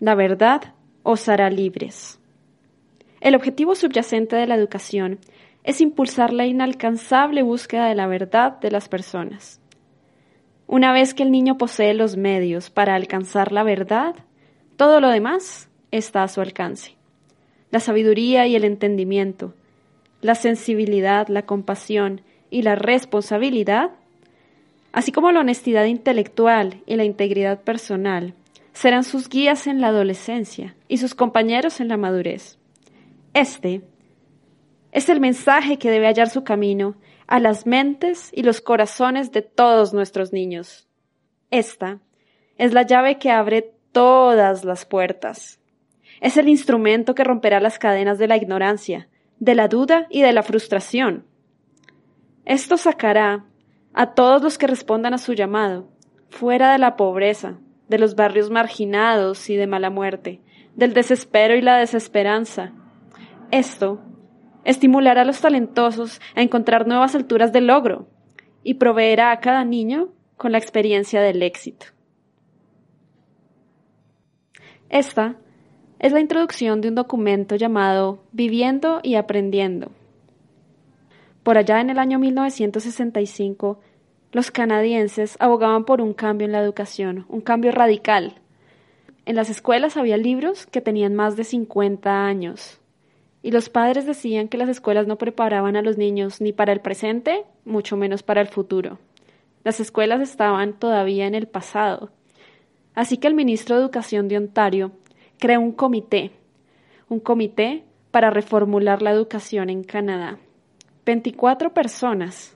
La verdad os hará libres. El objetivo subyacente de la educación es impulsar la inalcanzable búsqueda de la verdad de las personas. Una vez que el niño posee los medios para alcanzar la verdad, todo lo demás está a su alcance. La sabiduría y el entendimiento, la sensibilidad, la compasión y la responsabilidad, así como la honestidad intelectual y la integridad personal, serán sus guías en la adolescencia y sus compañeros en la madurez. Este es el mensaje que debe hallar su camino a las mentes y los corazones de todos nuestros niños. Esta es la llave que abre todas las puertas. Es el instrumento que romperá las cadenas de la ignorancia, de la duda y de la frustración. Esto sacará a todos los que respondan a su llamado, fuera de la pobreza, de los barrios marginados y de mala muerte, del desespero y la desesperanza. Esto estimulará a los talentosos a encontrar nuevas alturas de logro y proveerá a cada niño con la experiencia del éxito. Esta es la introducción de un documento llamado Viviendo y Aprendiendo. Por allá en el año 1965, los canadienses abogaban por un cambio en la educación, un cambio radical. En las escuelas había libros que tenían más de 50 años, y los padres decían que las escuelas no preparaban a los niños ni para el presente, mucho menos para el futuro. Las escuelas estaban todavía en el pasado. Así que el ministro de Educación de Ontario creó un comité, un comité para reformular la educación en Canadá. 24 personas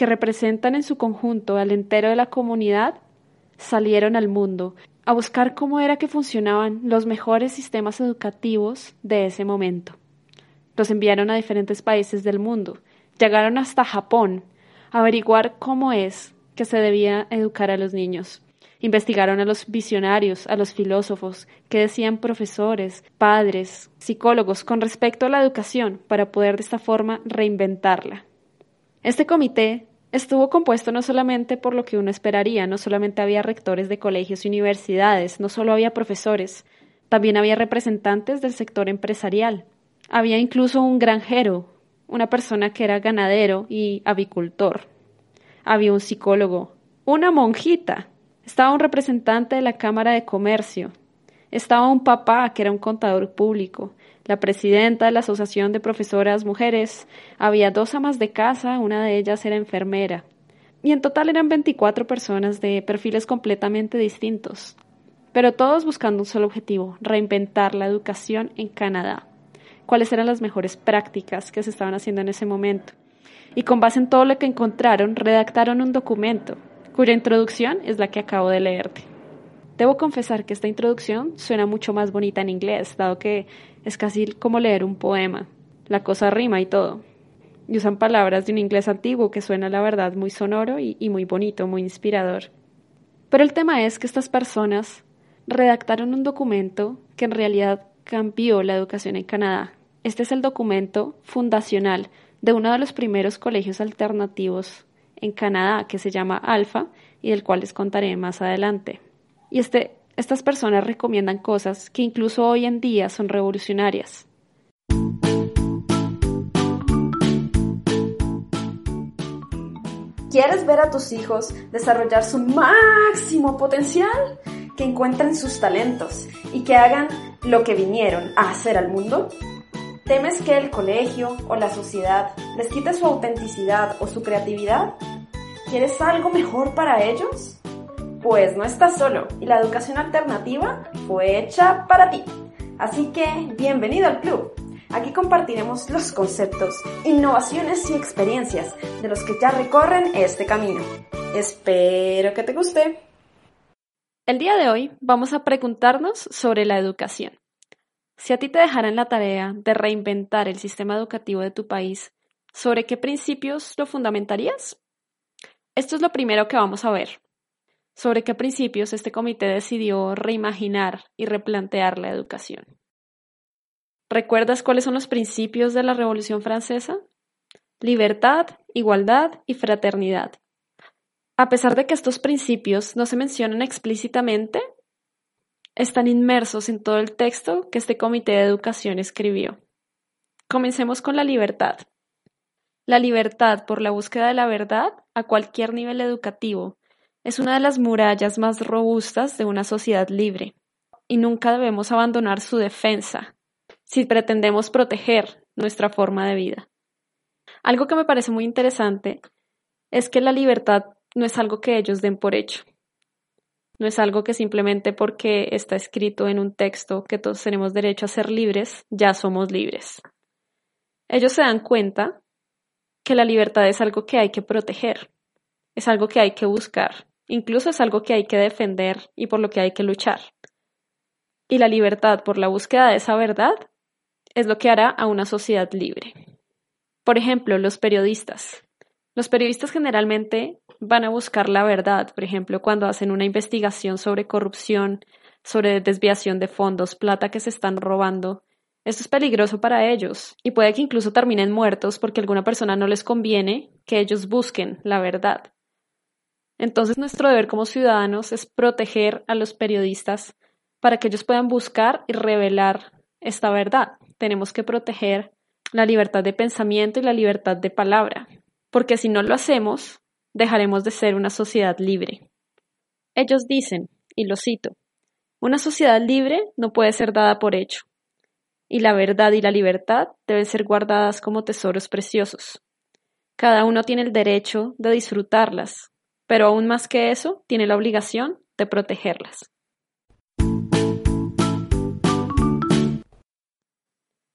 que representan en su conjunto al entero de la comunidad salieron al mundo a buscar cómo era que funcionaban los mejores sistemas educativos de ese momento. Los enviaron a diferentes países del mundo. Llegaron hasta Japón a averiguar cómo es que se debía educar a los niños. Investigaron a los visionarios, a los filósofos, qué decían profesores, padres, psicólogos con respecto a la educación para poder de esta forma reinventarla. Este comité estuvo compuesto no solamente por lo que uno esperaría, no solamente había rectores de colegios y universidades, no solo había profesores, también había representantes del sector empresarial, había incluso un granjero, una persona que era ganadero y avicultor. Había un psicólogo, una monjita, estaba un representante de la Cámara de Comercio, estaba un papá que era un contador público, la presidenta de la Asociación de Profesoras Mujeres, había dos amas de casa, una de ellas era enfermera, y en total eran 24 personas de perfiles completamente distintos, pero todos buscando un solo objetivo, reinventar la educación en Canadá cuáles eran las mejores prácticas que se estaban haciendo en ese momento. Y con base en todo lo que encontraron, redactaron un documento, cuya introducción es la que acabo de leerte. Debo confesar que esta introducción suena mucho más bonita en inglés, dado que es casi como leer un poema. La cosa rima y todo. Y usan palabras de un inglés antiguo que suena, la verdad, muy sonoro y, y muy bonito, muy inspirador. Pero el tema es que estas personas redactaron un documento que en realidad cambió la educación en Canadá, este es el documento fundacional de uno de los primeros colegios alternativos en Canadá que se llama Alfa y del cual les contaré más adelante. Y este, estas personas recomiendan cosas que incluso hoy en día son revolucionarias. ¿Quieres ver a tus hijos desarrollar su máximo potencial? Que encuentren sus talentos y que hagan lo que vinieron a hacer al mundo? ¿Temes que el colegio o la sociedad les quite su autenticidad o su creatividad? ¿Quieres algo mejor para ellos? Pues no estás solo y la educación alternativa fue hecha para ti. Así que bienvenido al club. Aquí compartiremos los conceptos, innovaciones y experiencias de los que ya recorren este camino. Espero que te guste. El día de hoy vamos a preguntarnos sobre la educación. Si a ti te dejaran la tarea de reinventar el sistema educativo de tu país, ¿sobre qué principios lo fundamentarías? Esto es lo primero que vamos a ver. ¿Sobre qué principios este comité decidió reimaginar y replantear la educación? ¿Recuerdas cuáles son los principios de la Revolución Francesa? Libertad, igualdad y fraternidad. A pesar de que estos principios no se mencionan explícitamente, están inmersos en todo el texto que este comité de educación escribió. Comencemos con la libertad. La libertad por la búsqueda de la verdad a cualquier nivel educativo es una de las murallas más robustas de una sociedad libre, y nunca debemos abandonar su defensa si pretendemos proteger nuestra forma de vida. Algo que me parece muy interesante es que la libertad no es algo que ellos den por hecho. No es algo que simplemente porque está escrito en un texto que todos tenemos derecho a ser libres, ya somos libres. Ellos se dan cuenta que la libertad es algo que hay que proteger, es algo que hay que buscar, incluso es algo que hay que defender y por lo que hay que luchar. Y la libertad por la búsqueda de esa verdad es lo que hará a una sociedad libre. Por ejemplo, los periodistas. Los periodistas generalmente van a buscar la verdad, por ejemplo, cuando hacen una investigación sobre corrupción, sobre desviación de fondos, plata que se están robando. Esto es peligroso para ellos y puede que incluso terminen muertos porque a alguna persona no les conviene que ellos busquen la verdad. Entonces nuestro deber como ciudadanos es proteger a los periodistas para que ellos puedan buscar y revelar esta verdad. Tenemos que proteger la libertad de pensamiento y la libertad de palabra, porque si no lo hacemos, dejaremos de ser una sociedad libre. Ellos dicen, y lo cito, una sociedad libre no puede ser dada por hecho, y la verdad y la libertad deben ser guardadas como tesoros preciosos. Cada uno tiene el derecho de disfrutarlas, pero aún más que eso, tiene la obligación de protegerlas.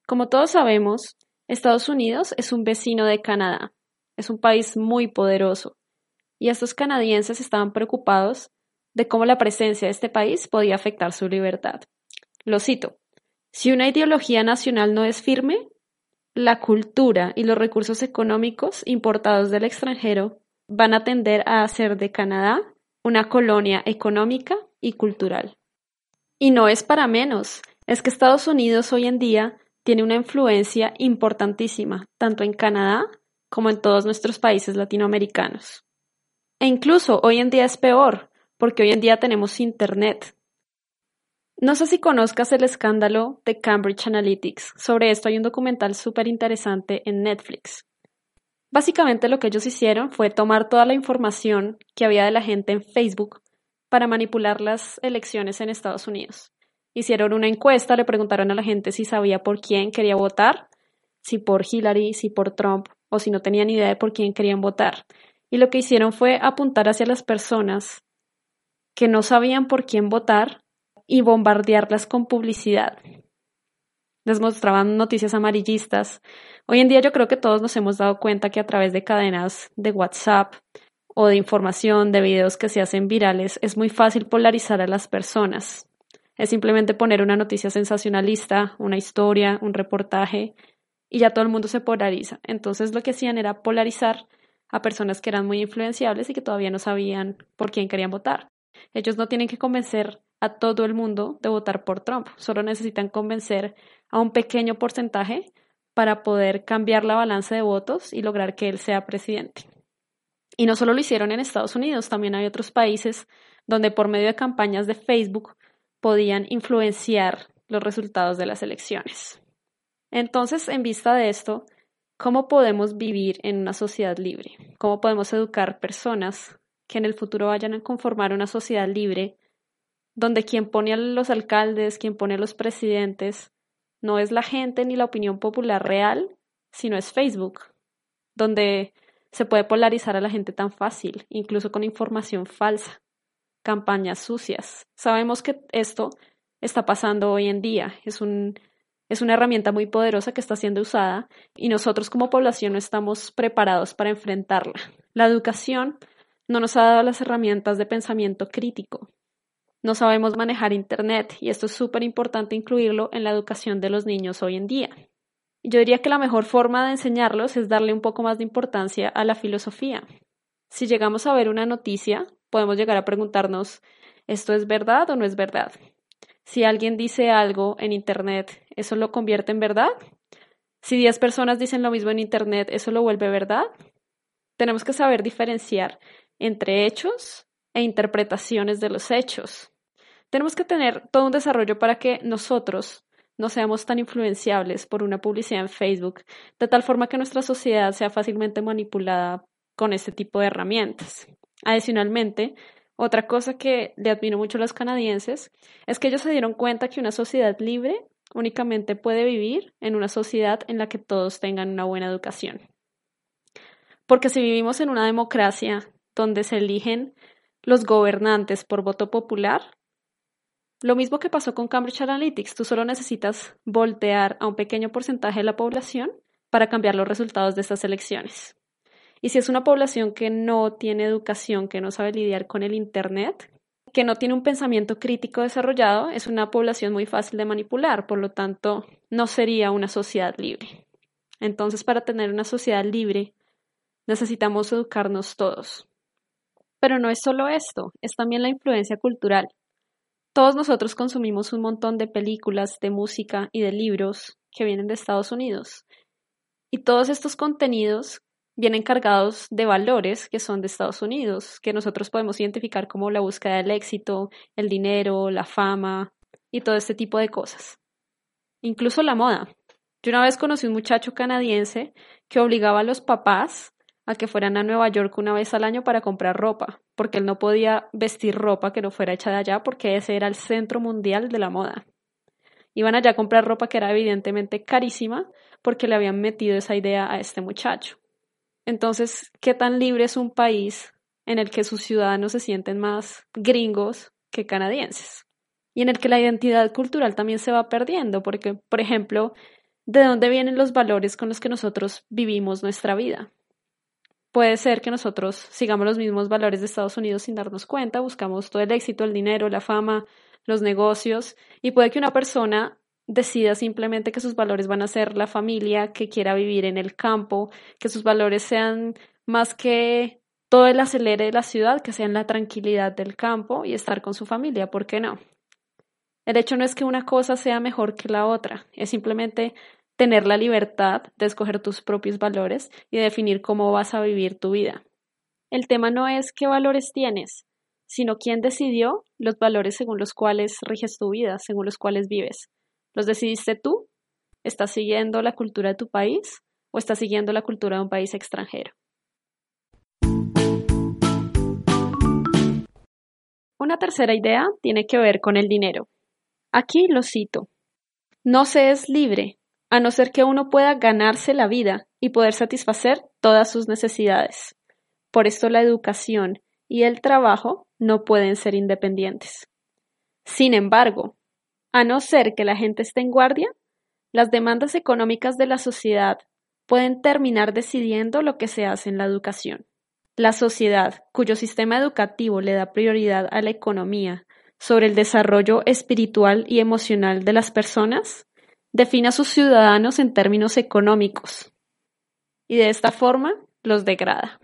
Como todos sabemos, Estados Unidos es un vecino de Canadá, es un país muy poderoso, y estos canadienses estaban preocupados de cómo la presencia de este país podía afectar su libertad. Lo cito, si una ideología nacional no es firme, la cultura y los recursos económicos importados del extranjero van a tender a hacer de Canadá una colonia económica y cultural. Y no es para menos, es que Estados Unidos hoy en día tiene una influencia importantísima, tanto en Canadá como en todos nuestros países latinoamericanos. E incluso hoy en día es peor, porque hoy en día tenemos Internet. No sé si conozcas el escándalo de Cambridge Analytics. Sobre esto hay un documental súper interesante en Netflix. Básicamente lo que ellos hicieron fue tomar toda la información que había de la gente en Facebook para manipular las elecciones en Estados Unidos. Hicieron una encuesta, le preguntaron a la gente si sabía por quién quería votar, si por Hillary, si por Trump o si no tenían idea de por quién querían votar y lo que hicieron fue apuntar hacia las personas que no sabían por quién votar y bombardearlas con publicidad. Les mostraban noticias amarillistas. Hoy en día yo creo que todos nos hemos dado cuenta que a través de cadenas de WhatsApp o de información, de videos que se hacen virales, es muy fácil polarizar a las personas. Es simplemente poner una noticia sensacionalista, una historia, un reportaje, y ya todo el mundo se polariza. Entonces lo que hacían era polarizar a personas que eran muy influenciables y que todavía no sabían por quién querían votar. Ellos no tienen que convencer a todo el mundo de votar por Trump, solo necesitan convencer a un pequeño porcentaje para poder cambiar la balanza de votos y lograr que él sea presidente. Y no solo lo hicieron en Estados Unidos, también hay otros países donde por medio de campañas de Facebook podían influenciar los resultados de las elecciones. Entonces, en vista de esto, ¿Cómo podemos vivir en una sociedad libre? ¿Cómo podemos educar personas que en el futuro vayan a conformar una sociedad libre donde quien pone a los alcaldes, quien pone a los presidentes, no es la gente ni la opinión popular real, sino es Facebook, donde se puede polarizar a la gente tan fácil, incluso con información falsa, campañas sucias. Sabemos que esto está pasando hoy en día, es un es una herramienta muy poderosa que está siendo usada y nosotros como población no estamos preparados para enfrentarla. La educación no nos ha dado las herramientas de pensamiento crítico. No sabemos manejar Internet y esto es súper importante incluirlo en la educación de los niños hoy en día. Yo diría que la mejor forma de enseñarlos es darle un poco más de importancia a la filosofía. Si llegamos a ver una noticia, podemos llegar a preguntarnos, ¿esto es verdad o no es verdad? Si alguien dice algo en Internet, ¿eso lo convierte en verdad? Si 10 personas dicen lo mismo en Internet, ¿eso lo vuelve verdad? Tenemos que saber diferenciar entre hechos e interpretaciones de los hechos. Tenemos que tener todo un desarrollo para que nosotros no seamos tan influenciables por una publicidad en Facebook, de tal forma que nuestra sociedad sea fácilmente manipulada con este tipo de herramientas. Adicionalmente, otra cosa que le admiro mucho a los canadienses es que ellos se dieron cuenta que una sociedad libre únicamente puede vivir en una sociedad en la que todos tengan una buena educación. Porque si vivimos en una democracia donde se eligen los gobernantes por voto popular, lo mismo que pasó con Cambridge Analytics, tú solo necesitas voltear a un pequeño porcentaje de la población para cambiar los resultados de estas elecciones. Y si es una población que no tiene educación, que no sabe lidiar con el Internet, que no tiene un pensamiento crítico desarrollado es una población muy fácil de manipular, por lo tanto, no sería una sociedad libre. Entonces, para tener una sociedad libre, necesitamos educarnos todos. Pero no es solo esto, es también la influencia cultural. Todos nosotros consumimos un montón de películas, de música y de libros que vienen de Estados Unidos. Y todos estos contenidos vienen cargados de valores que son de Estados Unidos, que nosotros podemos identificar como la búsqueda del éxito, el dinero, la fama y todo este tipo de cosas. Incluso la moda. Yo una vez conocí un muchacho canadiense que obligaba a los papás a que fueran a Nueva York una vez al año para comprar ropa, porque él no podía vestir ropa que no fuera hecha de allá porque ese era el centro mundial de la moda. Iban allá a comprar ropa que era evidentemente carísima porque le habían metido esa idea a este muchacho. Entonces, ¿qué tan libre es un país en el que sus ciudadanos se sienten más gringos que canadienses? Y en el que la identidad cultural también se va perdiendo, porque, por ejemplo, ¿de dónde vienen los valores con los que nosotros vivimos nuestra vida? Puede ser que nosotros sigamos los mismos valores de Estados Unidos sin darnos cuenta, buscamos todo el éxito, el dinero, la fama, los negocios, y puede que una persona decida simplemente que sus valores van a ser la familia, que quiera vivir en el campo, que sus valores sean más que todo el acelere de la ciudad, que sean la tranquilidad del campo y estar con su familia, ¿por qué no? El hecho no es que una cosa sea mejor que la otra, es simplemente tener la libertad de escoger tus propios valores y definir cómo vas a vivir tu vida. El tema no es qué valores tienes, sino quién decidió los valores según los cuales riges tu vida, según los cuales vives. ¿Los decidiste tú? ¿Estás siguiendo la cultura de tu país o estás siguiendo la cultura de un país extranjero? Una tercera idea tiene que ver con el dinero. Aquí lo cito. No se es libre, a no ser que uno pueda ganarse la vida y poder satisfacer todas sus necesidades. Por esto la educación y el trabajo no pueden ser independientes. Sin embargo, a no ser que la gente esté en guardia, las demandas económicas de la sociedad pueden terminar decidiendo lo que se hace en la educación. La sociedad, cuyo sistema educativo le da prioridad a la economía sobre el desarrollo espiritual y emocional de las personas, define a sus ciudadanos en términos económicos y de esta forma los degrada.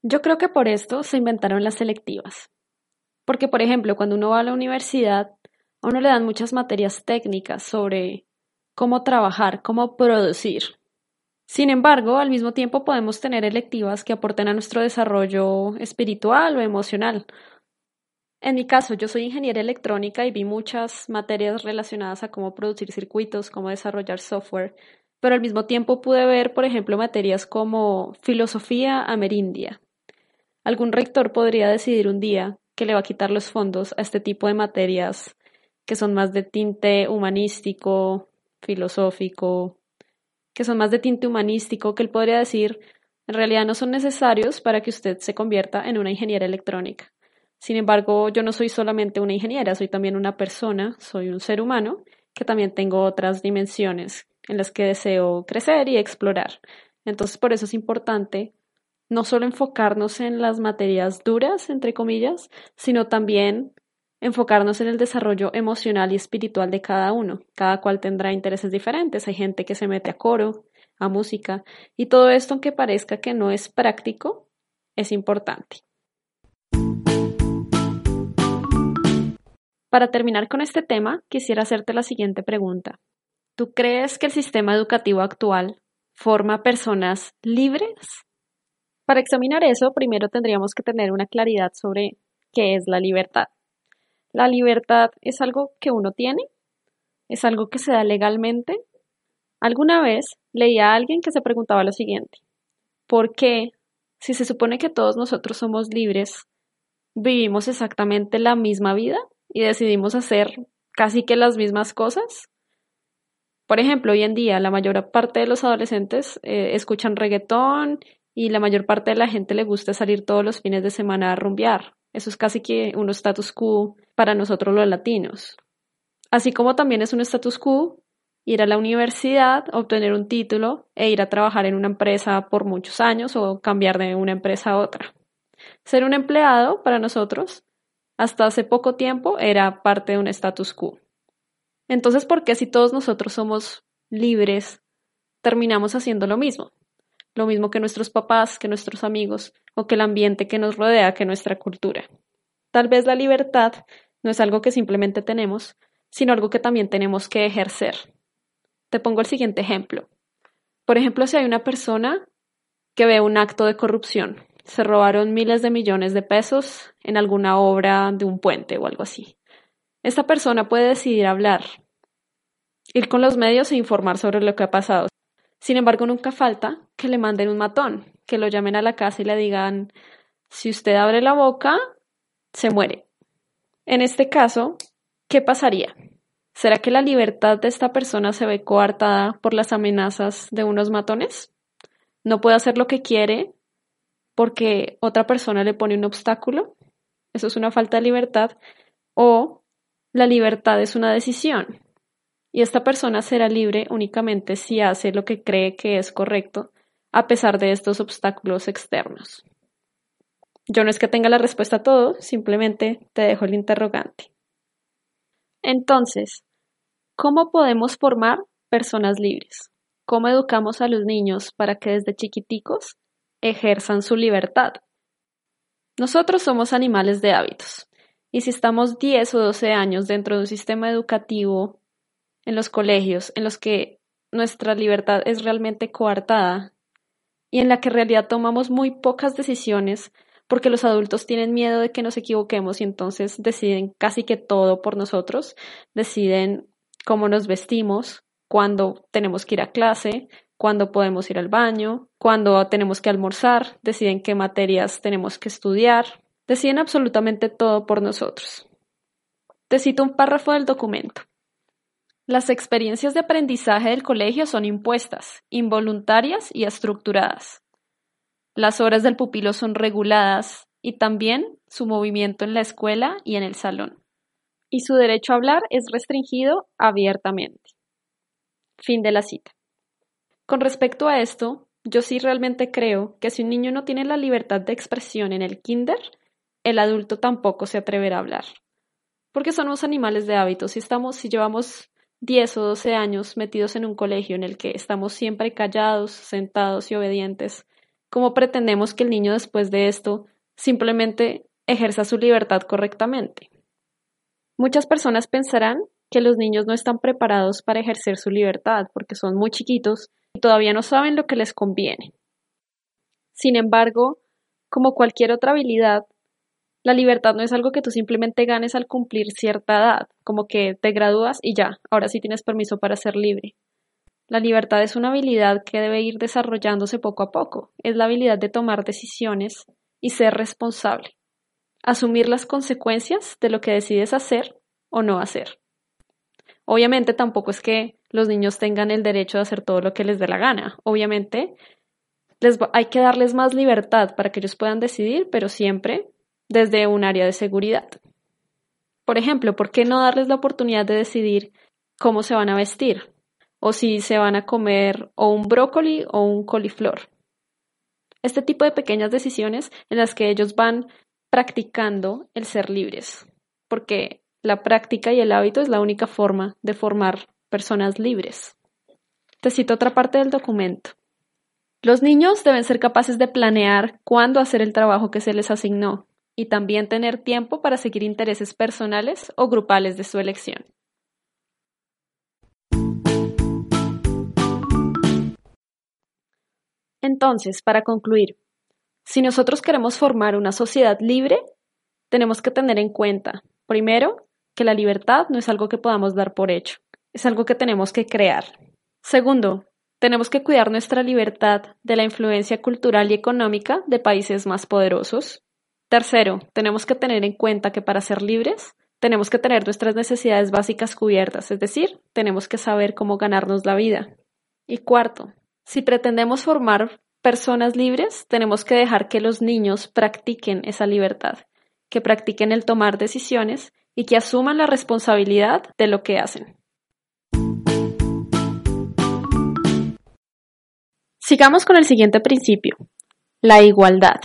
Yo creo que por esto se inventaron las selectivas. Porque, por ejemplo, cuando uno va a la universidad, a uno le dan muchas materias técnicas sobre cómo trabajar, cómo producir. Sin embargo, al mismo tiempo podemos tener electivas que aporten a nuestro desarrollo espiritual o emocional. En mi caso, yo soy ingeniera electrónica y vi muchas materias relacionadas a cómo producir circuitos, cómo desarrollar software, pero al mismo tiempo pude ver, por ejemplo, materias como filosofía amerindia. Algún rector podría decidir un día que le va a quitar los fondos a este tipo de materias que son más de tinte humanístico, filosófico, que son más de tinte humanístico, que él podría decir, en realidad no son necesarios para que usted se convierta en una ingeniera electrónica. Sin embargo, yo no soy solamente una ingeniera, soy también una persona, soy un ser humano, que también tengo otras dimensiones en las que deseo crecer y explorar. Entonces, por eso es importante no solo enfocarnos en las materias duras, entre comillas, sino también enfocarnos en el desarrollo emocional y espiritual de cada uno. Cada cual tendrá intereses diferentes. Hay gente que se mete a coro, a música, y todo esto, aunque parezca que no es práctico, es importante. Para terminar con este tema, quisiera hacerte la siguiente pregunta. ¿Tú crees que el sistema educativo actual forma personas libres? Para examinar eso, primero tendríamos que tener una claridad sobre qué es la libertad. La libertad es algo que uno tiene, es algo que se da legalmente. Alguna vez leí a alguien que se preguntaba lo siguiente, ¿por qué, si se supone que todos nosotros somos libres, vivimos exactamente la misma vida y decidimos hacer casi que las mismas cosas? Por ejemplo, hoy en día la mayor parte de los adolescentes eh, escuchan reggaetón y la mayor parte de la gente le gusta salir todos los fines de semana a rumbear. Eso es casi que un status quo para nosotros los latinos. Así como también es un status quo ir a la universidad, obtener un título e ir a trabajar en una empresa por muchos años o cambiar de una empresa a otra. Ser un empleado para nosotros hasta hace poco tiempo era parte de un status quo. Entonces, ¿por qué si todos nosotros somos libres, terminamos haciendo lo mismo? Lo mismo que nuestros papás, que nuestros amigos o que el ambiente que nos rodea, que nuestra cultura. Tal vez la libertad no es algo que simplemente tenemos, sino algo que también tenemos que ejercer. Te pongo el siguiente ejemplo. Por ejemplo, si hay una persona que ve un acto de corrupción, se robaron miles de millones de pesos en alguna obra de un puente o algo así. Esta persona puede decidir hablar, ir con los medios e informar sobre lo que ha pasado. Sin embargo, nunca falta que le manden un matón, que lo llamen a la casa y le digan, si usted abre la boca, se muere. En este caso, ¿qué pasaría? ¿Será que la libertad de esta persona se ve coartada por las amenazas de unos matones? ¿No puede hacer lo que quiere porque otra persona le pone un obstáculo? Eso es una falta de libertad. O la libertad es una decisión y esta persona será libre únicamente si hace lo que cree que es correcto, a pesar de estos obstáculos externos. Yo no es que tenga la respuesta a todo, simplemente te dejo el interrogante. Entonces, ¿cómo podemos formar personas libres? ¿Cómo educamos a los niños para que desde chiquiticos ejerzan su libertad? Nosotros somos animales de hábitos, y si estamos 10 o 12 años dentro de un sistema educativo en los colegios en los que nuestra libertad es realmente coartada y en la que en realidad tomamos muy pocas decisiones porque los adultos tienen miedo de que nos equivoquemos y entonces deciden casi que todo por nosotros, deciden cómo nos vestimos, cuándo tenemos que ir a clase, cuándo podemos ir al baño, cuándo tenemos que almorzar, deciden qué materias tenemos que estudiar, deciden absolutamente todo por nosotros. Te cito un párrafo del documento. Las experiencias de aprendizaje del colegio son impuestas, involuntarias y estructuradas. Las horas del pupilo son reguladas y también su movimiento en la escuela y en el salón. Y su derecho a hablar es restringido abiertamente. Fin de la cita. Con respecto a esto, yo sí realmente creo que si un niño no tiene la libertad de expresión en el kinder, el adulto tampoco se atreverá a hablar. Porque somos animales de hábitos y estamos, si llevamos 10 o 12 años metidos en un colegio en el que estamos siempre callados, sentados y obedientes, ¿cómo pretendemos que el niño después de esto simplemente ejerza su libertad correctamente? Muchas personas pensarán que los niños no están preparados para ejercer su libertad porque son muy chiquitos todavía no saben lo que les conviene. Sin embargo, como cualquier otra habilidad, la libertad no es algo que tú simplemente ganes al cumplir cierta edad, como que te gradúas y ya, ahora sí tienes permiso para ser libre. La libertad es una habilidad que debe ir desarrollándose poco a poco. Es la habilidad de tomar decisiones y ser responsable. Asumir las consecuencias de lo que decides hacer o no hacer. Obviamente tampoco es que los niños tengan el derecho de hacer todo lo que les dé la gana. Obviamente les hay que darles más libertad para que ellos puedan decidir, pero siempre desde un área de seguridad. Por ejemplo, ¿por qué no darles la oportunidad de decidir cómo se van a vestir? O si se van a comer o un brócoli o un coliflor. Este tipo de pequeñas decisiones en las que ellos van practicando el ser libres, porque la práctica y el hábito es la única forma de formar personas libres. Te cito otra parte del documento. Los niños deben ser capaces de planear cuándo hacer el trabajo que se les asignó y también tener tiempo para seguir intereses personales o grupales de su elección. Entonces, para concluir, si nosotros queremos formar una sociedad libre, tenemos que tener en cuenta, primero, que la libertad no es algo que podamos dar por hecho, es algo que tenemos que crear. Segundo, tenemos que cuidar nuestra libertad de la influencia cultural y económica de países más poderosos. Tercero, tenemos que tener en cuenta que para ser libres tenemos que tener nuestras necesidades básicas cubiertas, es decir, tenemos que saber cómo ganarnos la vida. Y cuarto, si pretendemos formar personas libres, tenemos que dejar que los niños practiquen esa libertad, que practiquen el tomar decisiones y que asuman la responsabilidad de lo que hacen. Sigamos con el siguiente principio, la igualdad.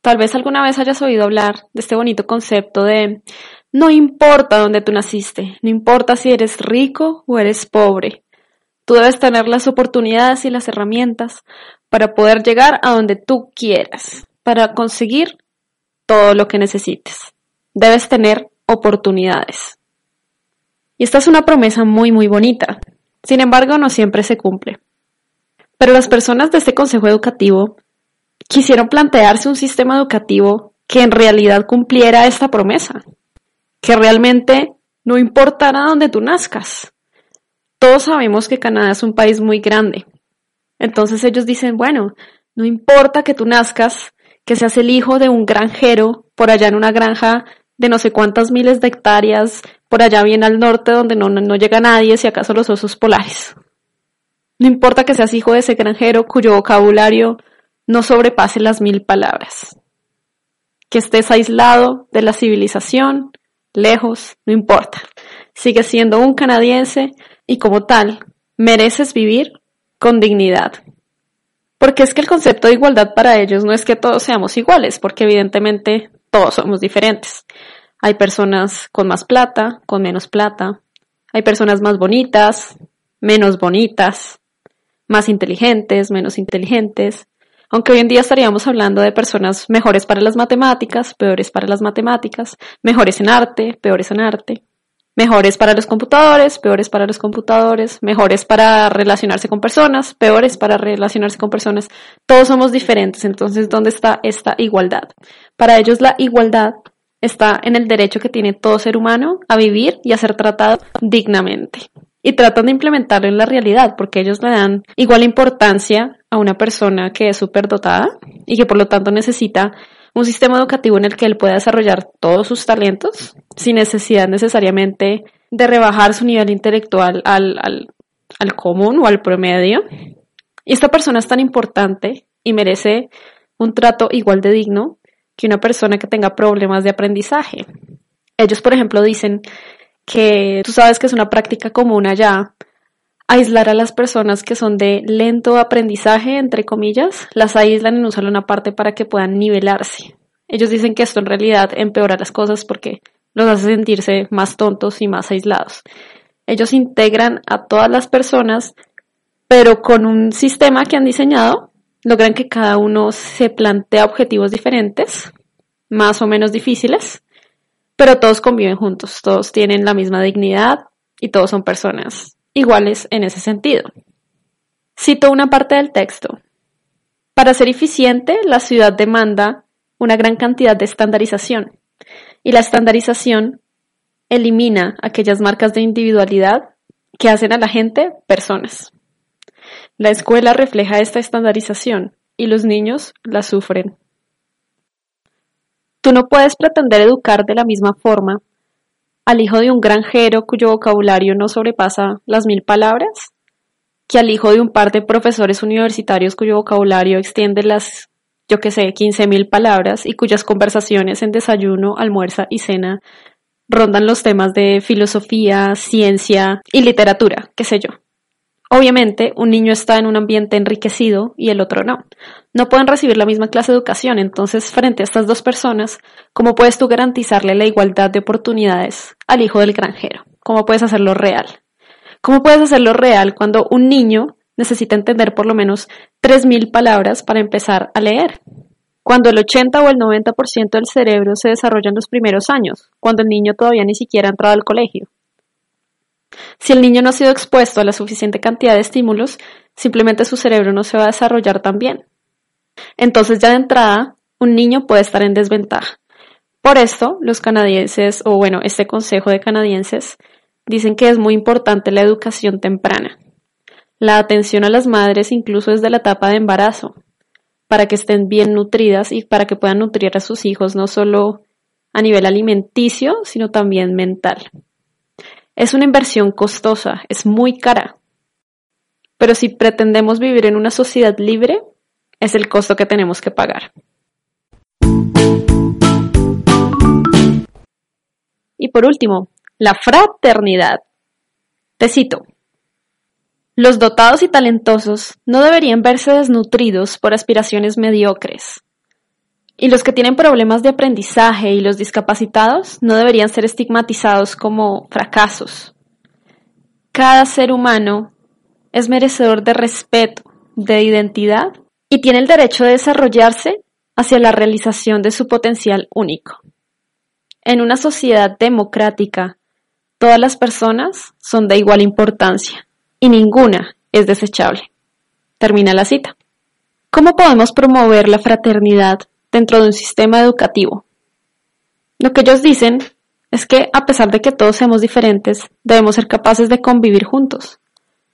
Tal vez alguna vez hayas oído hablar de este bonito concepto de no importa dónde tú naciste, no importa si eres rico o eres pobre, tú debes tener las oportunidades y las herramientas para poder llegar a donde tú quieras, para conseguir todo lo que necesites debes tener oportunidades. Y esta es una promesa muy, muy bonita. Sin embargo, no siempre se cumple. Pero las personas de este Consejo Educativo quisieron plantearse un sistema educativo que en realidad cumpliera esta promesa, que realmente no importara dónde tú nazcas. Todos sabemos que Canadá es un país muy grande. Entonces ellos dicen, bueno, no importa que tú nazcas, que seas el hijo de un granjero por allá en una granja de no sé cuántas miles de hectáreas por allá bien al norte donde no, no llega nadie, si acaso los osos polares. No importa que seas hijo de ese granjero cuyo vocabulario no sobrepase las mil palabras. Que estés aislado de la civilización, lejos, no importa. Sigues siendo un canadiense y como tal, mereces vivir con dignidad. Porque es que el concepto de igualdad para ellos no es que todos seamos iguales, porque evidentemente todos somos diferentes. Hay personas con más plata, con menos plata. Hay personas más bonitas, menos bonitas, más inteligentes, menos inteligentes. Aunque hoy en día estaríamos hablando de personas mejores para las matemáticas, peores para las matemáticas, mejores en arte, peores en arte, mejores para los computadores, peores para los computadores, mejores para relacionarse con personas, peores para relacionarse con personas. Todos somos diferentes, entonces, ¿dónde está esta igualdad? Para ellos la igualdad está en el derecho que tiene todo ser humano a vivir y a ser tratado dignamente. Y tratan de implementarlo en la realidad, porque ellos le dan igual importancia a una persona que es superdotada y que por lo tanto necesita un sistema educativo en el que él pueda desarrollar todos sus talentos sin necesidad necesariamente de rebajar su nivel intelectual al, al, al común o al promedio. Y esta persona es tan importante y merece un trato igual de digno que una persona que tenga problemas de aprendizaje. Ellos, por ejemplo, dicen que tú sabes que es una práctica común allá aislar a las personas que son de lento aprendizaje, entre comillas, las aíslan en usar una parte para que puedan nivelarse. Ellos dicen que esto en realidad empeora las cosas porque los hace sentirse más tontos y más aislados. Ellos integran a todas las personas, pero con un sistema que han diseñado logran que cada uno se plantea objetivos diferentes, más o menos difíciles, pero todos conviven juntos, todos tienen la misma dignidad y todos son personas iguales en ese sentido. Cito una parte del texto. Para ser eficiente, la ciudad demanda una gran cantidad de estandarización y la estandarización elimina aquellas marcas de individualidad que hacen a la gente personas. La escuela refleja esta estandarización y los niños la sufren. Tú no puedes pretender educar de la misma forma al hijo de un granjero cuyo vocabulario no sobrepasa las mil palabras que al hijo de un par de profesores universitarios cuyo vocabulario extiende las, yo que sé, quince mil palabras y cuyas conversaciones en desayuno, almuerza y cena rondan los temas de filosofía, ciencia y literatura, qué sé yo Obviamente, un niño está en un ambiente enriquecido y el otro no. No pueden recibir la misma clase de educación, entonces, frente a estas dos personas, ¿cómo puedes tú garantizarle la igualdad de oportunidades al hijo del granjero? ¿Cómo puedes hacerlo real? ¿Cómo puedes hacerlo real cuando un niño necesita entender por lo menos 3.000 palabras para empezar a leer? Cuando el 80 o el 90% del cerebro se desarrolla en los primeros años, cuando el niño todavía ni siquiera ha entrado al colegio. Si el niño no ha sido expuesto a la suficiente cantidad de estímulos, simplemente su cerebro no se va a desarrollar tan bien. Entonces ya de entrada, un niño puede estar en desventaja. Por esto, los canadienses, o bueno, este consejo de canadienses, dicen que es muy importante la educación temprana. La atención a las madres incluso desde la etapa de embarazo, para que estén bien nutridas y para que puedan nutrir a sus hijos no solo a nivel alimenticio, sino también mental. Es una inversión costosa, es muy cara. Pero si pretendemos vivir en una sociedad libre, es el costo que tenemos que pagar. Y por último, la fraternidad. Te cito. Los dotados y talentosos no deberían verse desnutridos por aspiraciones mediocres. Y los que tienen problemas de aprendizaje y los discapacitados no deberían ser estigmatizados como fracasos. Cada ser humano es merecedor de respeto, de identidad y tiene el derecho de desarrollarse hacia la realización de su potencial único. En una sociedad democrática, todas las personas son de igual importancia y ninguna es desechable. Termina la cita. ¿Cómo podemos promover la fraternidad dentro de un sistema educativo. Lo que ellos dicen es que a pesar de que todos seamos diferentes, debemos ser capaces de convivir juntos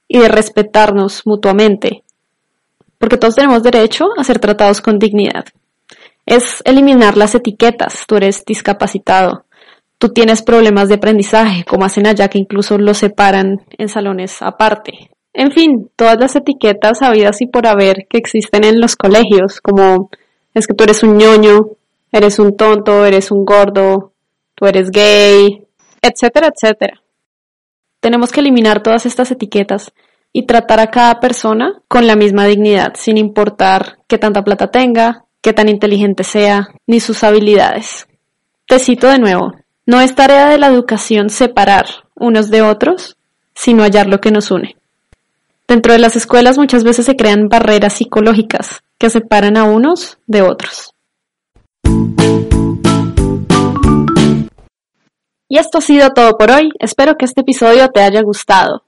y de respetarnos mutuamente, porque todos tenemos derecho a ser tratados con dignidad. Es eliminar las etiquetas, tú eres discapacitado, tú tienes problemas de aprendizaje, como hacen allá que incluso los separan en salones aparte. En fin, todas las etiquetas habidas y por haber que existen en los colegios, como es que tú eres un ñoño, eres un tonto, eres un gordo, tú eres gay, etcétera, etcétera. Tenemos que eliminar todas estas etiquetas y tratar a cada persona con la misma dignidad, sin importar qué tanta plata tenga, qué tan inteligente sea, ni sus habilidades. Te cito de nuevo, no es tarea de la educación separar unos de otros, sino hallar lo que nos une. Dentro de las escuelas muchas veces se crean barreras psicológicas que separan a unos de otros. Y esto ha sido todo por hoy. Espero que este episodio te haya gustado.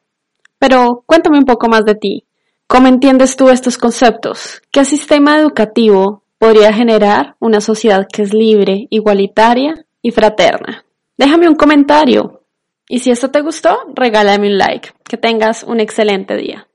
Pero cuéntame un poco más de ti. ¿Cómo entiendes tú estos conceptos? ¿Qué sistema educativo podría generar una sociedad que es libre, igualitaria y fraterna? Déjame un comentario. Y si esto te gustó, regálame un like. Que tengas un excelente día.